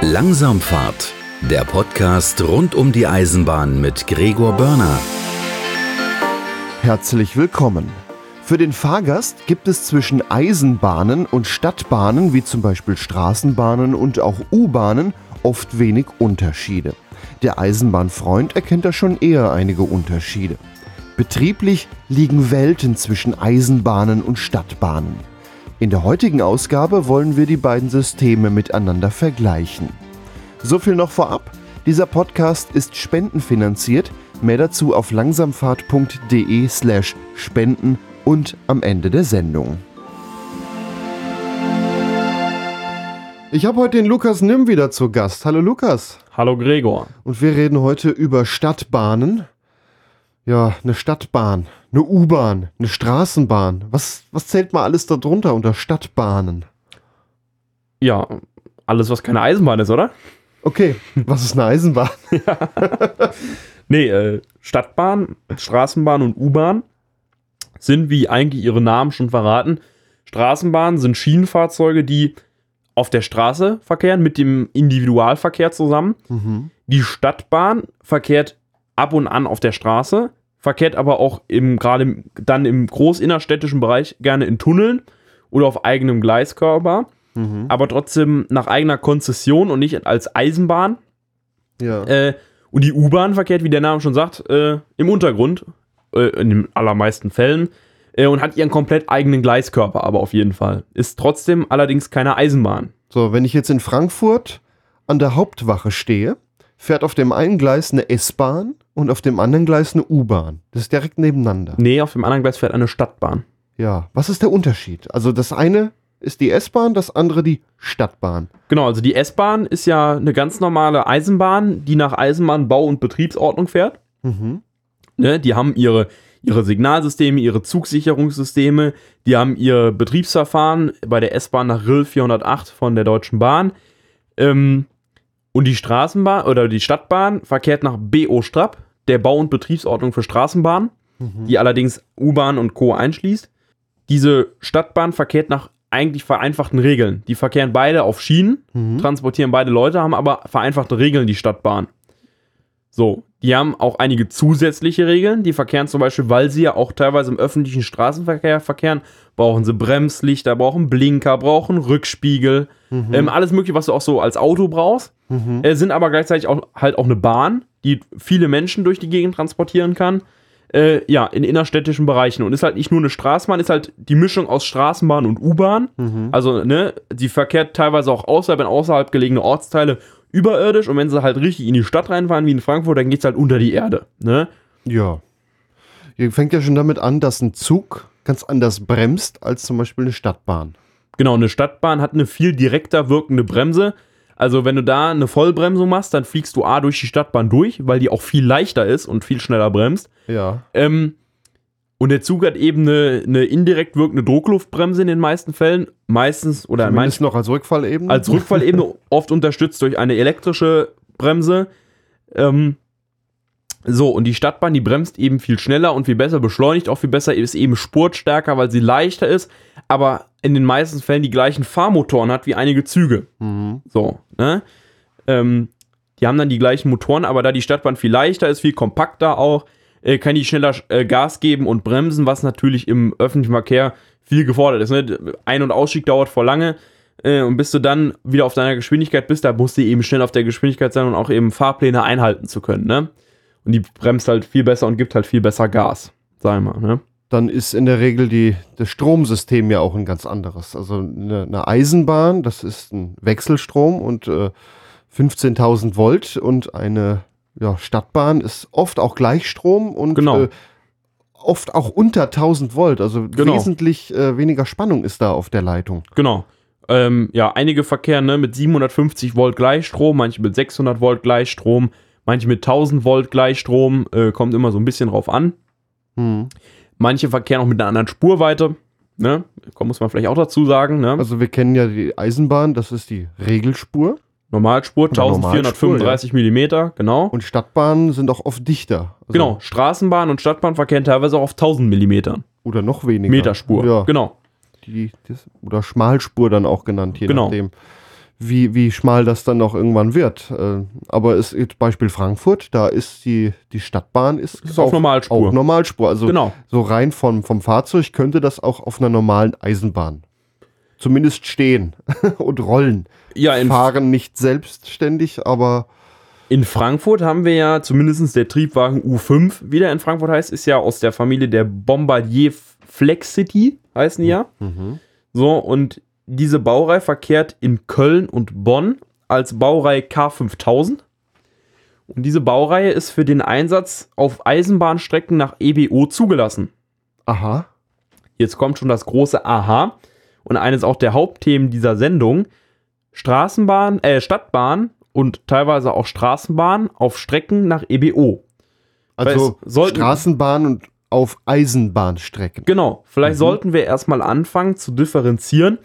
Langsamfahrt, der Podcast rund um die Eisenbahn mit Gregor Börner. Herzlich willkommen. Für den Fahrgast gibt es zwischen Eisenbahnen und Stadtbahnen, wie zum Beispiel Straßenbahnen und auch U-Bahnen, oft wenig Unterschiede. Der Eisenbahnfreund erkennt da schon eher einige Unterschiede. Betrieblich liegen Welten zwischen Eisenbahnen und Stadtbahnen. In der heutigen Ausgabe wollen wir die beiden Systeme miteinander vergleichen. So viel noch vorab. Dieser Podcast ist spendenfinanziert. Mehr dazu auf langsamfahrt.de slash spenden und am Ende der Sendung. Ich habe heute den Lukas Nimm wieder zu Gast. Hallo Lukas. Hallo Gregor. Und wir reden heute über Stadtbahnen. Ja, eine Stadtbahn, eine U-Bahn, eine Straßenbahn. Was, was zählt mal alles darunter unter Stadtbahnen? Ja, alles, was keine Eisenbahn ist, oder? Okay, was ist eine Eisenbahn? Nee, äh, Stadtbahn, Straßenbahn und U-Bahn sind, wie eigentlich ihre Namen schon verraten, Straßenbahnen sind Schienenfahrzeuge, die auf der Straße verkehren mit dem Individualverkehr zusammen. Die Stadtbahn verkehrt ab und an auf der Straße, verkehrt aber auch im, gerade dann im großinnerstädtischen Bereich gerne in Tunneln oder auf eigenem Gleiskörper, aber trotzdem nach eigener Konzession und nicht als Eisenbahn. Ja. Äh, und die U-Bahn verkehrt, wie der Name schon sagt, äh, im Untergrund, äh, in den allermeisten Fällen, äh, und hat ihren komplett eigenen Gleiskörper, aber auf jeden Fall. Ist trotzdem allerdings keine Eisenbahn. So, wenn ich jetzt in Frankfurt an der Hauptwache stehe, fährt auf dem einen Gleis eine S-Bahn und auf dem anderen Gleis eine U-Bahn. Das ist direkt nebeneinander. Nee, auf dem anderen Gleis fährt eine Stadtbahn. Ja. Was ist der Unterschied? Also das eine ist die S-Bahn, das andere die Stadtbahn. Genau, also die S-Bahn ist ja eine ganz normale Eisenbahn, die nach Eisenbahnbau- und Betriebsordnung fährt. Mhm. Ne, die haben ihre, ihre Signalsysteme, ihre Zugsicherungssysteme, die haben ihr Betriebsverfahren bei der S-Bahn nach RIL 408 von der Deutschen Bahn. Ähm, und die Straßenbahn oder die Stadtbahn verkehrt nach BO Strapp, der Bau- und Betriebsordnung für Straßenbahnen, die allerdings U-Bahn und Co. einschließt. Diese Stadtbahn verkehrt nach eigentlich vereinfachten Regeln. Die verkehren beide auf Schienen, transportieren beide Leute, haben aber vereinfachte Regeln, die Stadtbahn. So, die haben auch einige zusätzliche Regeln. Die verkehren zum Beispiel, weil sie ja auch teilweise im öffentlichen Straßenverkehr verkehren, brauchen sie Bremslichter, brauchen Blinker, brauchen Rückspiegel, ähm, alles mögliche, was du auch so als Auto brauchst. Äh, sind aber gleichzeitig auch halt auch eine Bahn, die viele Menschen durch die Gegend transportieren kann. Äh, ja, in innerstädtischen Bereichen. Und ist halt nicht nur eine Straßenbahn, ist halt die Mischung aus Straßenbahn und U-Bahn. Also, ne, die verkehrt teilweise auch außerhalb, in außerhalb gelegene Ortsteile überirdisch. Und wenn sie halt richtig in die Stadt reinfahren, wie in Frankfurt, dann geht's halt unter die Erde. Ne? Ja. Hier fängt ja schon damit an, dass ein Zug ganz anders bremst als zum Beispiel eine Stadtbahn. Genau, eine Stadtbahn hat eine viel direkter wirkende Bremse. Also, wenn du da eine Vollbremsung machst, dann fliegst du A durch die Stadtbahn durch, weil die auch viel leichter ist und viel schneller bremst. Ja. Ähm, und der Zug hat eben eine, eine indirekt wirkende Druckluftbremse in den meisten Fällen. Meistens oder Zumindest noch als Rückfallebene. als Rückfallebene oft unterstützt durch eine elektrische Bremse. Ähm, so, und die Stadtbahn, die bremst eben viel schneller und viel besser, beschleunigt auch viel besser, ist eben spurtstärker, weil sie leichter ist, aber in den meisten Fällen die gleichen Fahrmotoren hat wie einige Züge. Mhm. So, ne? Ähm, die haben dann die gleichen Motoren, aber da die Stadtbahn viel leichter ist, viel kompakter auch, äh, kann die schneller äh, Gas geben und bremsen, was natürlich im öffentlichen Verkehr viel gefordert ist. Ne? Ein- und Ausstieg dauert vor lange äh, und bis du dann wieder auf deiner Geschwindigkeit bist, da musst du eben schnell auf der Geschwindigkeit sein und auch eben Fahrpläne einhalten zu können. Ne? Und die bremst halt viel besser und gibt halt viel besser Gas, sag ich mal. Ne? Dann ist in der Regel die, das Stromsystem ja auch ein ganz anderes. Also eine, eine Eisenbahn, das ist ein Wechselstrom und äh, 15.000 Volt und eine ja, Stadtbahn ist oft auch Gleichstrom und Genau. äh, oft auch unter 1000 Volt. Also Genau. wesentlich äh, weniger Spannung ist da auf der Leitung. Genau. Ähm, ja, einige verkehren ne, mit 750 Volt Gleichstrom, manche mit 600 Volt Gleichstrom, manche mit 1000 Volt Gleichstrom, äh, kommt immer so ein bisschen drauf an. Hm. Manche verkehren auch mit einer anderen Spurweite, ne, muss man vielleicht auch dazu sagen, ne. Also wir kennen ja die Eisenbahn, das ist die Regelspur. Normalspur, Oder 1435 Millimeter, genau. Und Stadtbahnen sind auch oft dichter. Also, genau, Straßenbahn und Stadtbahn verkehren teilweise auch auf 1000 Millimetern. Oder noch weniger. Meterspur, Ja. genau. die, das, oder Schmalspur dann auch genannt, je Genau. nachdem, wie, wie schmal das dann noch irgendwann wird. Äh, aber es ist Beispiel Frankfurt, da ist die, die Stadtbahn ist, Ist auf Normalspur. Auch Normalspur. Also Genau. so rein vom, vom Fahrzeug könnte das auch auf einer normalen Eisenbahn zumindest stehen und rollen. Ja, Fahren nicht selbstständig, aber in Frankfurt haben wir ja zumindest der Triebwagen U5, wie der in Frankfurt heißt, ist ja aus der Familie der Bombardier Flexity, heißen die ja. So, und diese Baureihe verkehrt in Köln und Bonn als Baureihe K5000. Und diese Baureihe ist für den Einsatz auf Eisenbahnstrecken nach EBO zugelassen. aha. Jetzt kommt schon das große Aha. Und eines auch der Hauptthemen dieser Sendung: Straßenbahn, äh, Stadtbahn und teilweise auch Straßenbahn auf Strecken nach EBO. Also Straßenbahn und auf Eisenbahnstrecken. Genau, vielleicht sollten wir erstmal anfangen zu differenzieren.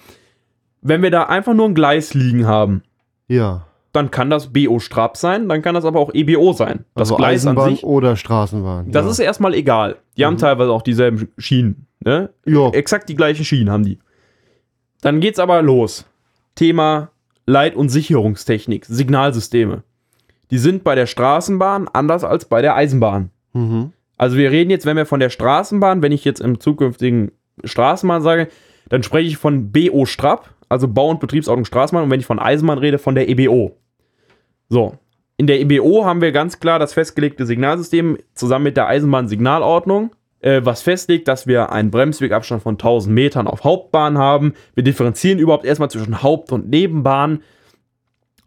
Wenn wir da einfach nur ein Gleis liegen haben, Ja. dann kann das BO Strab sein, dann kann das aber auch EBO sein. Das also Gleis an Eisenbahn sich, oder Straßenbahn. das ja. ist erstmal egal. Die haben teilweise auch dieselben Schienen. Ne? ja. Exakt die gleichen Schienen haben die. Dann geht's aber los. Thema Leit- und Sicherungstechnik, Signalsysteme. Die sind bei der Straßenbahn anders als bei der Eisenbahn. Mhm. Also wir reden jetzt, wenn wir von der Straßenbahn, wenn ich jetzt im zukünftigen Straßenbahn sage, dann spreche ich von BO Strap, also Bau- und Betriebsordnung Straßenbahn. Und wenn ich von Eisenbahn rede, von der EBO. So. In der EBO haben wir ganz klar das festgelegte Signalsystem zusammen mit der Eisenbahnsignalordnung, äh, was festlegt, dass wir einen Bremswegabstand von 1000 Metern auf Hauptbahn haben. Wir differenzieren überhaupt erstmal zwischen Haupt- und Nebenbahn.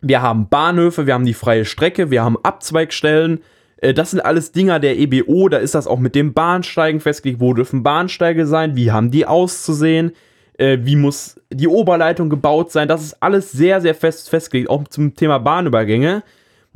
Wir haben Bahnhöfe, wir haben die freie Strecke, wir haben Abzweigstellen. Äh, Das sind alles Dinger der EBO. Da ist das auch mit dem Bahnsteigen festgelegt. Wo dürfen Bahnsteige sein? Wie haben die auszusehen? Äh, Wie muss die Oberleitung gebaut sein? Das ist alles sehr, sehr fest festgelegt. Auch zum Thema Bahnübergänge.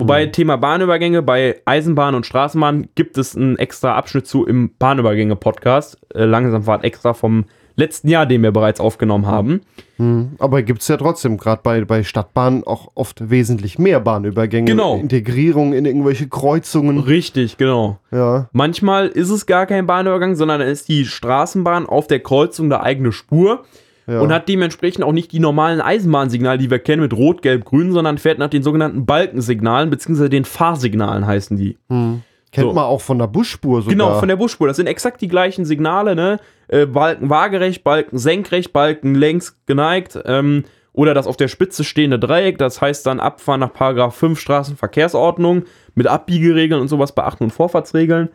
Wobei Thema Bahnübergänge bei Eisenbahn und Straßenbahn gibt es einen extra Abschnitt zu im Bahnübergänge-Podcast. Äh, Langsamfahrt extra vom letzten Jahr, den wir bereits aufgenommen haben. Mhm. Aber gibt es ja trotzdem, gerade bei, bei Stadtbahnen, auch oft wesentlich mehr Bahnübergänge. Genau. Integrierung in irgendwelche Kreuzungen. Richtig, genau. Ja. Manchmal ist es gar kein Bahnübergang, sondern ist die Straßenbahn auf der Kreuzung eine eigene Spur ja. und hat dementsprechend auch nicht die normalen Eisenbahnsignale, die wir kennen mit Rot, Gelb, Grün, sondern fährt nach den sogenannten Balkensignalen, beziehungsweise den Fahrsignalen heißen die. Hm. Kennt so. man auch von der Busspur sogar. Genau, von der Busspur. Das sind exakt die gleichen Signale, ne? Äh, Balken waagerecht, Balken senkrecht, Balken längs geneigt. Ähm, oder das auf der Spitze stehende Dreieck, das heißt dann Abfahren nach Paragraph 5 Straßenverkehrsordnung mit Abbiegeregeln und sowas beachten und Vorfahrtsregeln.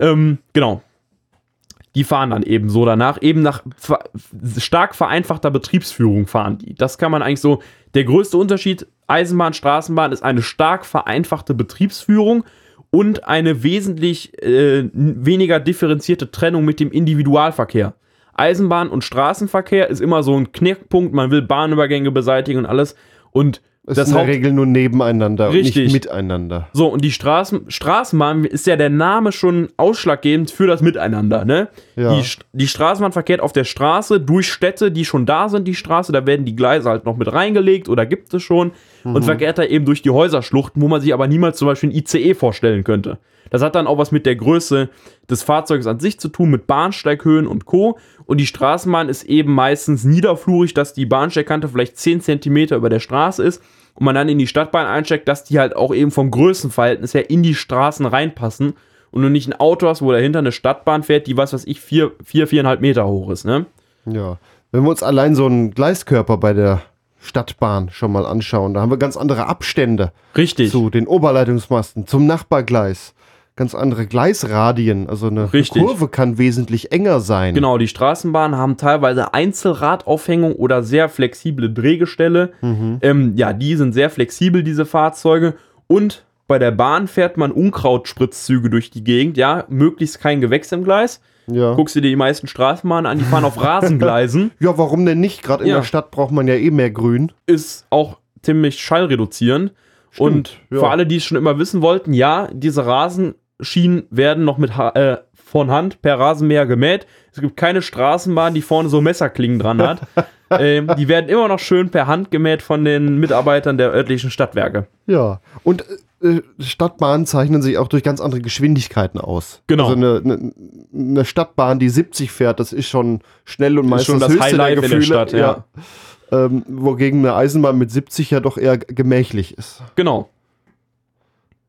Ähm, genau. Die fahren dann eben so danach, eben nach stark vereinfachter Betriebsführung fahren die. Das kann man eigentlich so, der größte Unterschied Eisenbahn, Straßenbahn ist eine stark vereinfachte Betriebsführung und eine wesentlich äh, weniger differenzierte Trennung mit dem Individualverkehr. Eisenbahn und Straßenverkehr ist immer so ein Knickpunkt, man will Bahnübergänge beseitigen und alles. Und Es das ist in der Haupt Regel nur nebeneinander und Richtig. nicht miteinander. so, und die Straßen, Straßenbahn ist ja der Name schon ausschlaggebend für das Miteinander, ne? Ja. Die, die Straßenbahn verkehrt auf der Straße durch Städte, die schon da sind, die Straße, da werden die Gleise halt noch mit reingelegt oder gibt es schon und verkehrt da eben durch die Häuserschluchten, wo man sich aber niemals zum Beispiel ein ICE vorstellen könnte. Das hat dann auch was mit der Größe des Fahrzeugs an sich zu tun, mit Bahnsteighöhen und Co. Und die Straßenbahn ist eben meistens niederflurig, dass die Bahnsteigkante vielleicht 10 cm über der Straße ist und man dann in die Stadtbahn einsteigt, dass die halt auch eben vom Größenverhältnis her in die Straßen reinpassen und du nicht ein Auto hast, wo dahinter eine Stadtbahn fährt, die was weiß ich, vier, vier, viereinhalb Meter hoch ist, ne? Ja. Wenn wir uns allein so einen Gleiskörper bei der Stadtbahn schon mal anschauen, da haben wir ganz andere Abstände Richtig. zu den Oberleitungsmasten, zum Nachbargleis. Ganz andere Gleisradien. Also eine Richtig. Kurve kann wesentlich enger sein. Genau, die Straßenbahnen haben teilweise Einzelradaufhängung oder sehr flexible Drehgestelle. Ähm, ja, die sind sehr flexibel, diese Fahrzeuge. Und bei der Bahn fährt man Unkrautspritzzüge durch die Gegend, ja, möglichst kein Gewächs im Gleis. Ja. Guckst du dir die meisten Straßenbahnen an, die fahren auf Rasengleisen. ja, warum denn nicht? Gerade in Ja. der Stadt braucht man ja eh mehr Grün. ist auch ziemlich schallreduzierend. und ja. für alle, die es schon immer wissen wollten, ja, diese Rasenschienen werden noch mit ha äh, von Hand per Rasenmäher gemäht. Es gibt keine Straßenbahn, die vorne so Messerklingen dran hat. ähm, die werden immer noch schön per Hand gemäht von den Mitarbeitern der örtlichen Stadtwerke. Ja. Und äh, Stadtbahnen zeichnen sich auch durch ganz andere Geschwindigkeiten aus. Genau. Also eine, eine, eine Stadtbahn, die 70 fährt, das ist schon schnell und meistens schon das höchste der Highlife in der Gefühle. Stadt, ja. Ähm, wogegen eine Eisenbahn mit 70 ja doch eher gemächlich ist. Genau.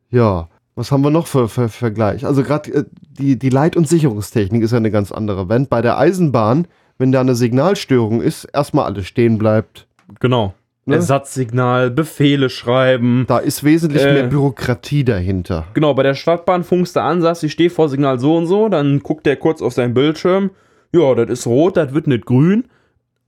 Ja, was haben wir noch für, für Vergleich? Also gerade äh, die, die Leit- und Sicherungstechnik ist ja eine ganz andere. Wenn bei der Eisenbahn, wenn da eine Signalstörung ist, erstmal alles stehen bleibt. Genau. Ne? Ersatzsignal, Befehle schreiben. Da ist wesentlich Äh. mehr Bürokratie dahinter. Genau, bei der Stadtbahn funkst du an, sagst, ich stehe vor Signal so und so, dann guckt der kurz auf seinen Bildschirm. Ja, das ist rot, das wird nicht grün.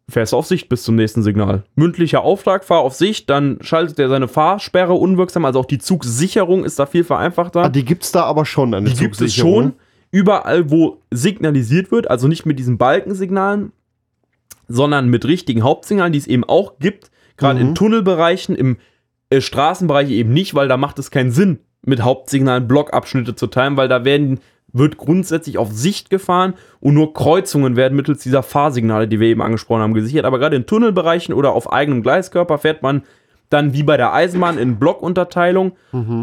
Fährst auf Sicht bis zum nächsten Signal. Mündlicher Auftrag, fahr auf Sicht, dann schaltet er seine Fahrsperre unwirksam, also auch die Zugsicherung ist da viel vereinfachter. Ah, die gibt's da aber schon, eine Die gibt es Zugsicherung. schon überall, wo signalisiert wird, also nicht mit diesen Balkensignalen, sondern mit richtigen Hauptsignalen, die es eben auch gibt, gerade Mhm. in Tunnelbereichen, im äh, Straßenbereich eben nicht, weil da macht es keinen Sinn, mit Hauptsignalen Blockabschnitte zu teilen, weil da werden wird grundsätzlich auf Sicht gefahren und nur Kreuzungen werden mittels dieser Fahrsignale, die wir eben angesprochen haben, gesichert. Aber gerade in Tunnelbereichen oder auf eigenem Gleiskörper fährt man dann wie bei der Eisenbahn in Blockunterteilung.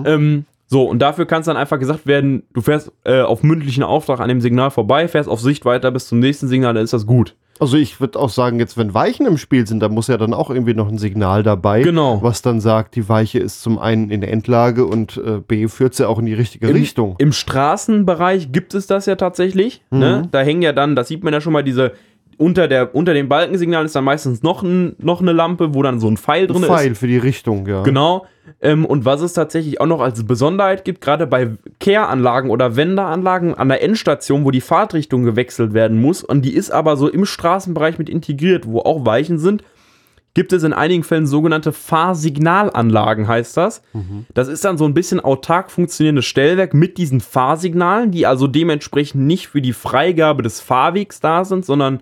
Ähm, so, und dafür kann es dann einfach gesagt werden, du fährst äh, auf mündlichen Auftrag an dem Signal vorbei, fährst auf Sicht weiter bis zum nächsten Signal, dann ist das gut. Also ich würde auch sagen, jetzt wenn Weichen im Spiel sind, da muss ja dann auch irgendwie noch ein Signal dabei, Genau. was dann sagt, die Weiche ist zum einen in der Endlage und äh, B führt sie auch in die richtige Im, Richtung. Im Straßenbereich gibt es das ja tatsächlich. Ne? Da hängen ja dann, das sieht man ja schon mal, diese unter, der, unter dem Balkensignal ist dann meistens noch, ein, noch eine Lampe, wo dann so ein Pfeil drin Pfeil ist. für die Richtung, ja. Genau. Ähm, und was es tatsächlich auch noch als Besonderheit gibt, gerade bei Kehranlagen oder Wendeanlagen an der Endstation, wo die Fahrtrichtung gewechselt werden muss, und die ist aber so im Straßenbereich mit integriert, wo auch Weichen sind, gibt es in einigen Fällen sogenannte Fahrsignalanlagen, heißt das. Das ist dann so ein bisschen autark funktionierendes Stellwerk mit diesen Fahrsignalen, die also dementsprechend nicht für die Freigabe des Fahrwegs da sind, sondern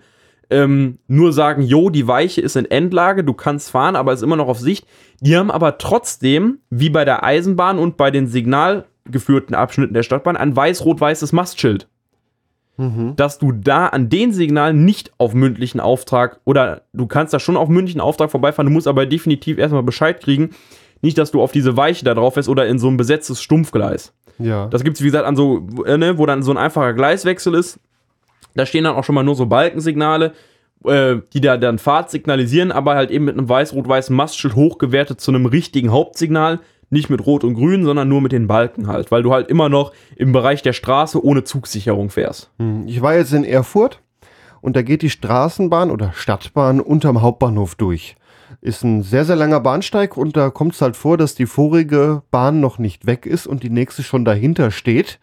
ähm, nur sagen, jo, die Weiche ist in Endlage, du kannst fahren, aber ist immer noch auf Sicht. Die haben aber trotzdem, wie bei der Eisenbahn und bei den signalgeführten Abschnitten der Stadtbahn, ein weiß-rot-weißes Mastschild. Dass du da an den Signalen nicht auf mündlichen Auftrag oder du kannst da schon auf mündlichen Auftrag vorbeifahren, du musst aber definitiv erstmal Bescheid kriegen. Nicht, dass du auf diese Weiche da drauf fährst oder in so ein besetztes Stumpfgleis. Ja. Das gibt es, wie gesagt, an so, äh, ne, wo dann so ein einfacher Gleiswechsel ist. Da stehen dann auch schon mal nur so Balkensignale, äh, die da dann Fahrt signalisieren, aber halt eben mit einem weiß-rot-weißen Mastschild hochgewertet zu einem richtigen Hauptsignal. Nicht mit Rot und Grün, sondern nur mit den Balken halt, weil du halt immer noch im Bereich der Straße ohne Zugsicherung fährst. Hm, Ich war jetzt in Erfurt und da geht die Straßenbahn oder Stadtbahn unterm Hauptbahnhof durch. Ist ein sehr, sehr langer Bahnsteig und da kommt es halt vor, dass die vorige Bahn noch nicht weg ist und die nächste schon dahinter steht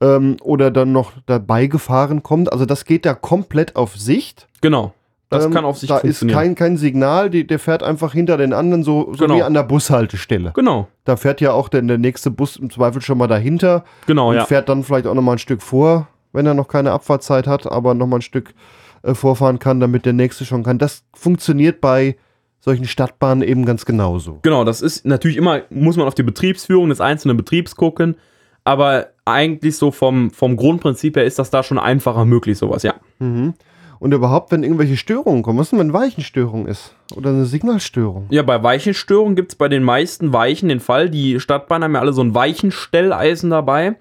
ähm, oder dann noch dabei gefahren kommt. Also das geht da komplett auf Sicht. Genau. Das Ähm, kann auf sich Da ist funktionieren. kein, kein Signal, die, der fährt einfach hinter den anderen, so, so Genau. wie an der Bushaltestelle. genau, Da fährt ja auch der, der nächste Bus im Zweifel schon mal dahinter genau, und ja. fährt dann vielleicht auch noch mal ein Stück vor, wenn er noch keine Abfahrtzeit hat, aber noch mal ein Stück äh, vorfahren kann, damit der nächste schon kann. Das funktioniert bei solchen Stadtbahnen eben ganz genauso. Genau, das ist natürlich immer, muss man auf die Betriebsführung des einzelnen Betriebs gucken, aber eigentlich so vom, vom Grundprinzip her ist das da schon einfacher möglich, sowas, ja. Und überhaupt, wenn irgendwelche Störungen kommen, was ist denn, wenn Weichenstörung ist? Oder eine Signalstörung? Ja, bei Weichenstörungen gibt es bei den meisten Weichen den Fall, die Stadtbahnen haben ja alle so ein Weichenstelleisen dabei,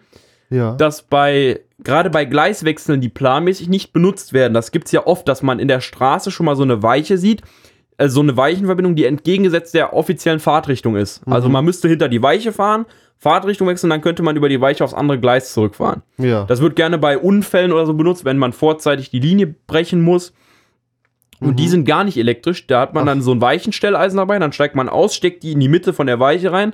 Ja. dass bei, gerade bei Gleiswechseln, die planmäßig nicht benutzt werden, das gibt es ja oft, dass man in der Straße schon mal so eine Weiche sieht, also so eine Weichenverbindung, die entgegengesetzt der offiziellen Fahrtrichtung ist. Also man müsste hinter die Weiche fahren, Fahrtrichtung wechseln, dann könnte man über die Weiche aufs andere Gleis zurückfahren. ja. Das wird gerne bei Unfällen oder so benutzt, wenn man vorzeitig die Linie brechen muss. Und die sind gar nicht elektrisch. Da hat man dann so ein Weichenstelleisen dabei, dann steigt man aus, steckt die in die Mitte von der Weiche rein,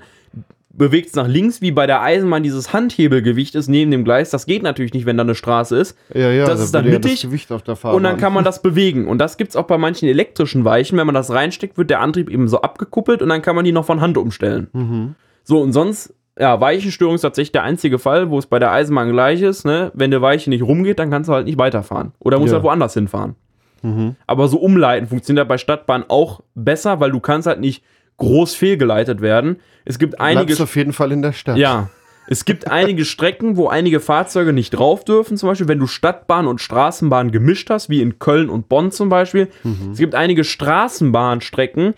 bewegt es nach links, wie bei der Eisenbahn dieses Handhebelgewicht ist neben dem Gleis. Das geht natürlich nicht, wenn da eine Straße ist. ja, ja, das da ist dann ja mittig das Gewicht auf der Fahrbahn. Und dann kann man das bewegen. Und das gibt es auch bei manchen elektrischen Weichen. Wenn man das reinsteckt, wird der Antrieb eben so abgekuppelt und dann kann man die noch von Hand umstellen. Mhm. So, und sonst, ja, Weichenstörung ist tatsächlich der einzige Fall, wo es bei der Eisenbahn gleich ist. Ne? Wenn eine Weiche nicht rumgeht, dann kannst du halt nicht weiterfahren. Oder musst Ja. halt woanders hinfahren. Mhm. Aber so umleiten funktioniert bei Stadtbahn auch besser, weil du kannst halt nicht groß fehlgeleitet werden. Es gibt einige Bleibst auf jeden Fall in der Stadt. ja. Es gibt einige Strecken, wo einige Fahrzeuge nicht drauf dürfen. Zum Beispiel, wenn du Stadtbahn und Straßenbahn gemischt hast, wie in Köln und Bonn zum Beispiel. Es gibt einige Straßenbahnstrecken,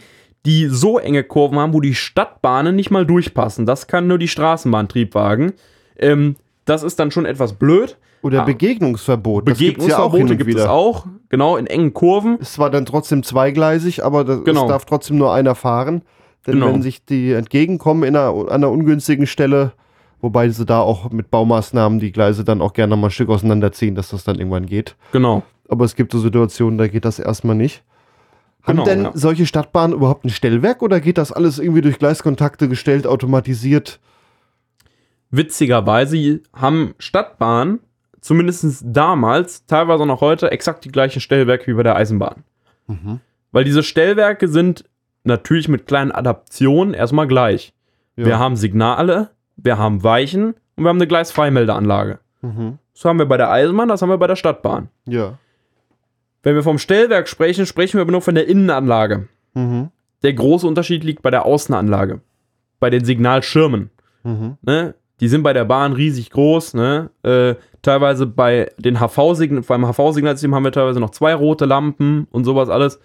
die so enge Kurven haben, wo die Stadtbahnen nicht mal durchpassen. Das kann nur die Straßenbahntriebwagen. Ähm, das ist dann schon etwas blöd. Oder Ah. Begegnungsverbot. Ja Begegnungsverbote und gibt es auch, genau, in engen Kurven. Es war dann trotzdem zweigleisig, aber das, Genau. es darf trotzdem nur einer fahren. Denn Genau. wenn sich die entgegenkommen in einer, an einer ungünstigen Stelle, wobei sie da auch mit Baumaßnahmen die Gleise dann auch gerne mal ein Stück auseinanderziehen, dass das dann irgendwann geht. Genau. Aber es gibt so Situationen, da geht das erstmal nicht. Haben Genau, denn ja. solche Stadtbahnen überhaupt ein Stellwerk oder geht das alles irgendwie durch Gleiskontakte gestellt, automatisiert? Witzigerweise haben Stadtbahnen, zumindest damals, teilweise noch heute, exakt die gleichen Stellwerke wie bei der Eisenbahn. Weil diese Stellwerke sind natürlich mit kleinen Adaptionen erstmal gleich. Ja. Wir haben Signale, wir haben Weichen und wir haben eine Gleisfreimeldeanlage. Mhm. Das haben wir bei der Eisenbahn, das haben wir bei der Stadtbahn. Ja. Wenn wir vom Stellwerk sprechen, sprechen wir aber nur von der Innenanlage. Mhm. Der große Unterschied liegt bei der Außenanlage. Bei den Signalschirmen. Mhm. Ne? Die sind bei der Bahn riesig groß. Ne? Äh, teilweise bei den HV-Signal, beim HV-Signalsystem haben wir teilweise noch zwei rote Lampen und sowas alles.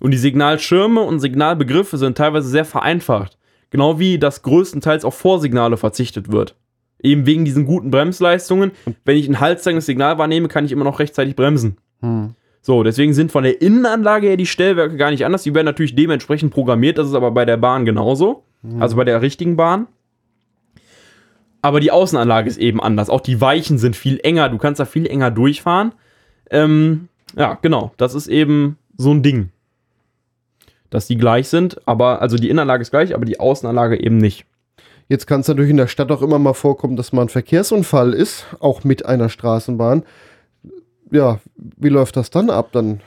Und die Signalschirme und Signalbegriffe sind teilweise sehr vereinfacht. Genau wie das größtenteils auf Vorsignale verzichtet wird. Eben wegen diesen guten Bremsleistungen. Wenn ich ein haltzeigendes Signal wahrnehme, kann ich immer noch rechtzeitig bremsen. Mhm. So, deswegen sind von der Innenanlage her die Stellwerke gar nicht anders. Die werden natürlich dementsprechend programmiert. Das ist aber bei der Bahn genauso. Also bei der richtigen Bahn. Aber die Außenanlage ist eben anders. Auch die Weichen sind viel enger. Du kannst da viel enger durchfahren. Ähm, ja, genau. Das ist eben so ein Ding. Dass die gleich sind, aber, also die Innenanlage ist gleich, aber die Außenanlage eben nicht. Jetzt kann es natürlich in der Stadt auch immer mal vorkommen, dass mal ein Verkehrsunfall ist, auch mit einer Straßenbahn. Ja, wie läuft das dann ab? Dann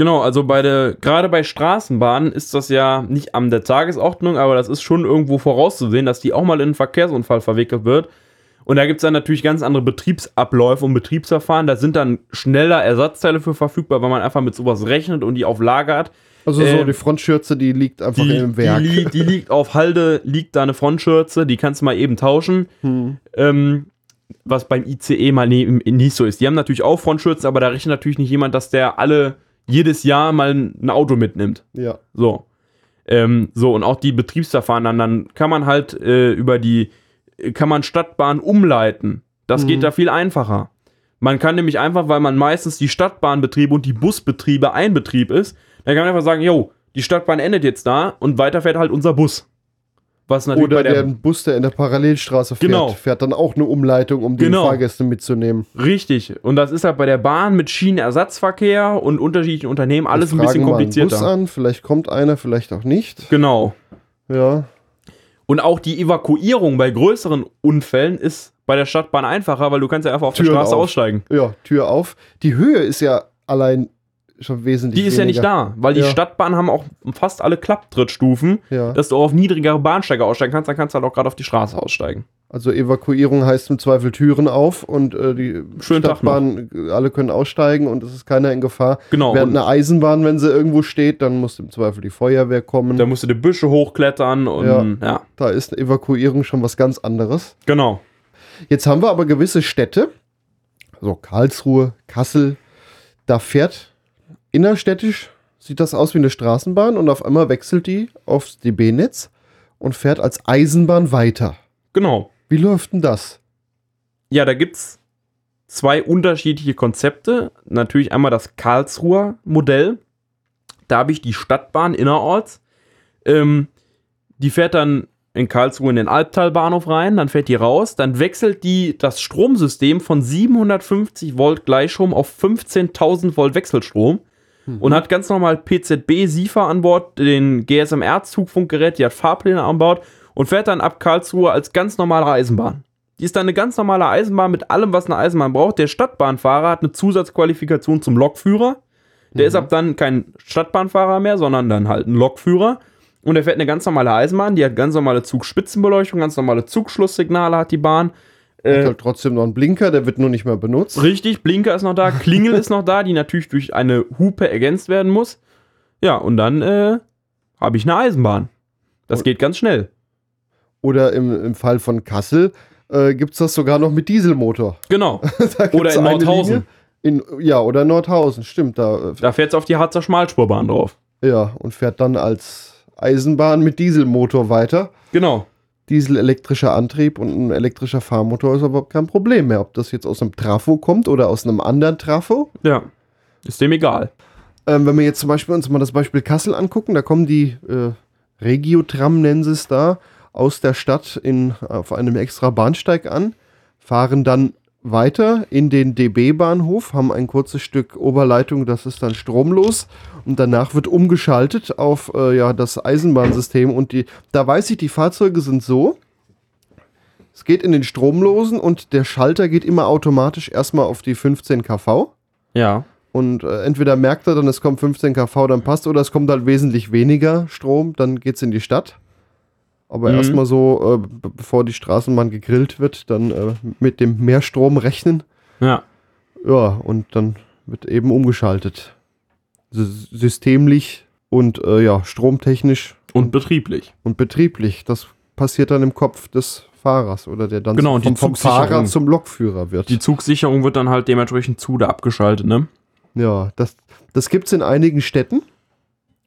Genau, also bei der, gerade bei Straßenbahnen ist das ja nicht an der Tagesordnung, aber das ist schon irgendwo vorauszusehen, dass die auch mal in einen Verkehrsunfall verwickelt wird. Und da gibt es dann natürlich ganz andere Betriebsabläufe und Betriebsverfahren. Da sind dann schneller Ersatzteile für verfügbar, weil man einfach mit sowas rechnet und die auf Lager hat. Also so, Ähm, die Frontschürze, die liegt einfach Die, im die, Werk. li die liegt auf Halde, liegt da eine Frontschürze, die kannst du mal eben tauschen. Hm. Ähm, was beim ICE mal ne, nicht so ist. Die haben natürlich auch Frontschürzen, aber da rechnet natürlich nicht jemand, dass der alle jedes Jahr mal ein Auto mitnimmt. Ja. So. Ähm, so, und auch die Betriebsverfahren, dann, dann kann man halt äh, über die, kann man Stadtbahn umleiten. Das Mhm. geht da viel einfacher. Man kann nämlich einfach, weil man meistens die Stadtbahnbetriebe und die Busbetriebe ein Betrieb ist, dann kann man einfach sagen, jo, die Stadtbahn endet jetzt da und weiter fährt halt unser Bus. Was natürlich Oder bei der, der Bus, der in der Parallelstraße fährt, Genau. fährt dann auch eine Umleitung, um die Genau. Fahrgäste mitzunehmen. Richtig. Und das ist halt bei der Bahn mit Schienenersatzverkehr und unterschiedlichen Unternehmen alles ein bisschen fragen mal einen komplizierter. Bus an, vielleicht kommt einer, vielleicht auch nicht. Genau. Ja. Und auch die Evakuierung bei größeren Unfällen ist bei der Stadtbahn einfacher, weil du kannst ja einfach auf der Türen Straße auf. aussteigen. Ja, Tür auf. Die Höhe ist ja allein schon wesentlich Die ist ja nicht weniger. da, weil die Ja. Stadtbahnen haben auch fast alle Klapptrittstufen, Ja. dass du auch auf niedrigere Bahnsteige aussteigen kannst, dann kannst du halt auch gerade auf die Straße aussteigen. Also Evakuierung heißt im Zweifel Türen auf und äh, die Schönen Stadtbahn, äh, alle können aussteigen und es ist keiner in Gefahr. Genau. Während eine Eisenbahn, wenn sie irgendwo steht, dann muss im Zweifel die Feuerwehr kommen. da musst du die Büsche hochklettern und Ja. ja, da ist eine Evakuierung schon was ganz anderes. genau. Jetzt haben wir aber gewisse Städte, so Karlsruhe, Kassel, da fährt innerstädtisch, sieht das aus wie eine Straßenbahn und auf einmal wechselt die aufs DB-Netz und fährt als Eisenbahn weiter. Genau. Wie läuft denn das? Ja, da gibt es zwei unterschiedliche Konzepte. Natürlich einmal das Karlsruher Modell. Da habe ich die Stadtbahn innerorts. Ähm, die fährt dann in Karlsruhe in den Albtalbahnhof rein, dann fährt die raus, dann wechselt die das Stromsystem von 750 Volt Gleichstrom auf 15.000 Volt Wechselstrom und hat ganz normal PZB SIFA an Bord, den GSMR Zugfunkgerät, die hat Fahrpläne an Bord und fährt dann ab Karlsruhe als ganz normale Eisenbahn. Die ist dann eine ganz normale Eisenbahn mit allem, was eine Eisenbahn braucht. Der Stadtbahnfahrer hat eine Zusatzqualifikation zum Lokführer. Der ist ab dann kein Stadtbahnfahrer mehr, sondern dann halt ein Lokführer. Und er fährt eine ganz normale Eisenbahn, die hat ganz normale Zugspitzenbeleuchtung, ganz normale Zugschlusssignale hat die Bahn. Äh, halt trotzdem noch einen Blinker, der wird nur nicht mehr benutzt. Richtig, Blinker ist noch da, Klingel ist noch da, die natürlich durch eine Hupe ergänzt werden muss. Ja, und dann äh, habe ich eine Eisenbahn. Das geht ganz schnell. Oder im, im Fall von Kassel äh, gibt es das sogar noch mit Dieselmotor. Genau. Oder in Nordhausen. In, ja, oder Nordhausen, stimmt. Da, Da fährt es auf die Harzer Schmalspurbahn drauf. äh, ja, und fährt dann als Eisenbahn mit Dieselmotor weiter. Genau. Dieselelektrischer Antrieb und ein elektrischer Fahrmotor ist aber kein Problem mehr. Ob das jetzt aus einem Trafo kommt oder aus einem anderen Trafo. Ja. Ist dem egal. Ähm, wenn wir jetzt zum Beispiel uns mal das Beispiel Kassel angucken, da kommen die äh, Regiotram, nennen sie es da, aus der Stadt in, auf einem extra Bahnsteig an, fahren dann weiter in den DB-Bahnhof, haben ein kurzes Stück Oberleitung, das ist dann stromlos und danach wird umgeschaltet auf äh, ja, das Eisenbahnsystem und die, da weiß ich, die Fahrzeuge sind so, es geht in den stromlosen und der Schalter geht immer automatisch erstmal auf die 15 kV Ja. und äh, entweder merkt er dann, es kommt 15 kV, dann passt, oder es kommt halt wesentlich weniger Strom, dann geht es in die Stadt. Aber Mhm. erstmal so, äh, bevor die Straßenbahn gegrillt wird, dann äh, mit dem Mehrstrom rechnen. Ja. Ja, und dann wird eben umgeschaltet. S systemlich und äh, ja, stromtechnisch Und betrieblich. und betrieblich. Das passiert dann im Kopf des Fahrers oder der dann Genau, vom, vom. Fahrer zum Lokführer wird. Die Zugsicherung wird dann halt dementsprechend zu oder abgeschaltet, ne? Ja, das, das gibt es in einigen Städten.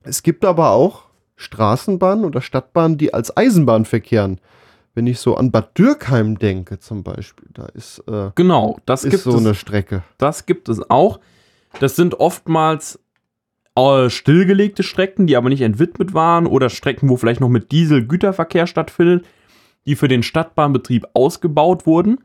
Es gibt aber auch Straßenbahnen oder Stadtbahnen, die als Eisenbahn verkehren. Wenn ich so an Bad Dürkheim denke zum Beispiel, da ist, äh, Genau, das ist gibt so es. eine Strecke. Das gibt es auch. Das sind oftmals äh, stillgelegte Strecken, die aber nicht entwidmet waren oder Strecken, wo vielleicht noch mit Diesel Güterverkehr stattfindet, die für den Stadtbahnbetrieb ausgebaut wurden.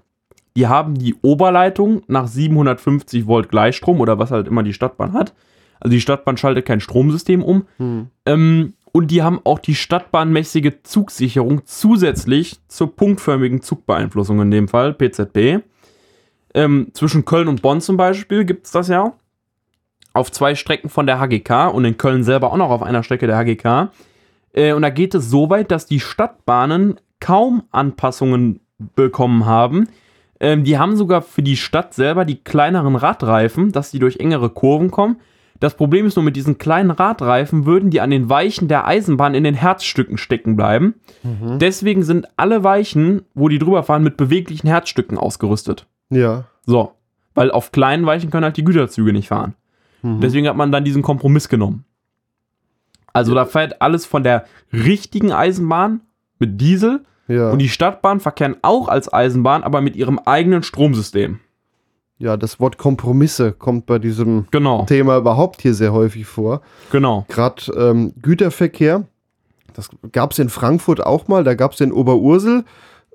Die haben die Oberleitung nach 750 Volt Gleichstrom oder was halt immer die Stadtbahn hat. Also die Stadtbahn schaltet kein Stromsystem um. Hm. Ähm, und die haben auch die stadtbahnmäßige Zugsicherung zusätzlich zur punktförmigen Zugbeeinflussung in dem Fall, PZB. Ähm, zwischen Köln und Bonn zum Beispiel gibt es das ja. Auf zwei Strecken von der HGK und in Köln selber auch noch auf einer Strecke der HGK. Äh, und da geht es so weit, dass die Stadtbahnen kaum Anpassungen bekommen haben. Ähm, die haben sogar für die Stadt selber die kleineren Radreifen, dass die durch engere Kurven kommen. Das Problem ist nur, mit diesen kleinen Radreifen würden die an den Weichen der Eisenbahn in den Herzstücken stecken bleiben. Deswegen sind alle Weichen, wo die drüber fahren, mit beweglichen Herzstücken ausgerüstet. Ja. So. Weil auf kleinen Weichen können halt die Güterzüge nicht fahren. Mhm. Deswegen hat man dann diesen Kompromiss genommen. Also da fährt alles von der richtigen Eisenbahn mit Diesel ja. und die Stadtbahn verkehren auch als Eisenbahn, aber mit ihrem eigenen Stromsystem. Ja, das Wort Kompromisse kommt bei diesem Genau, Thema überhaupt hier sehr häufig vor. genau. Gerade ähm, Güterverkehr, das gab es in Frankfurt auch mal, da gab es in Oberursel,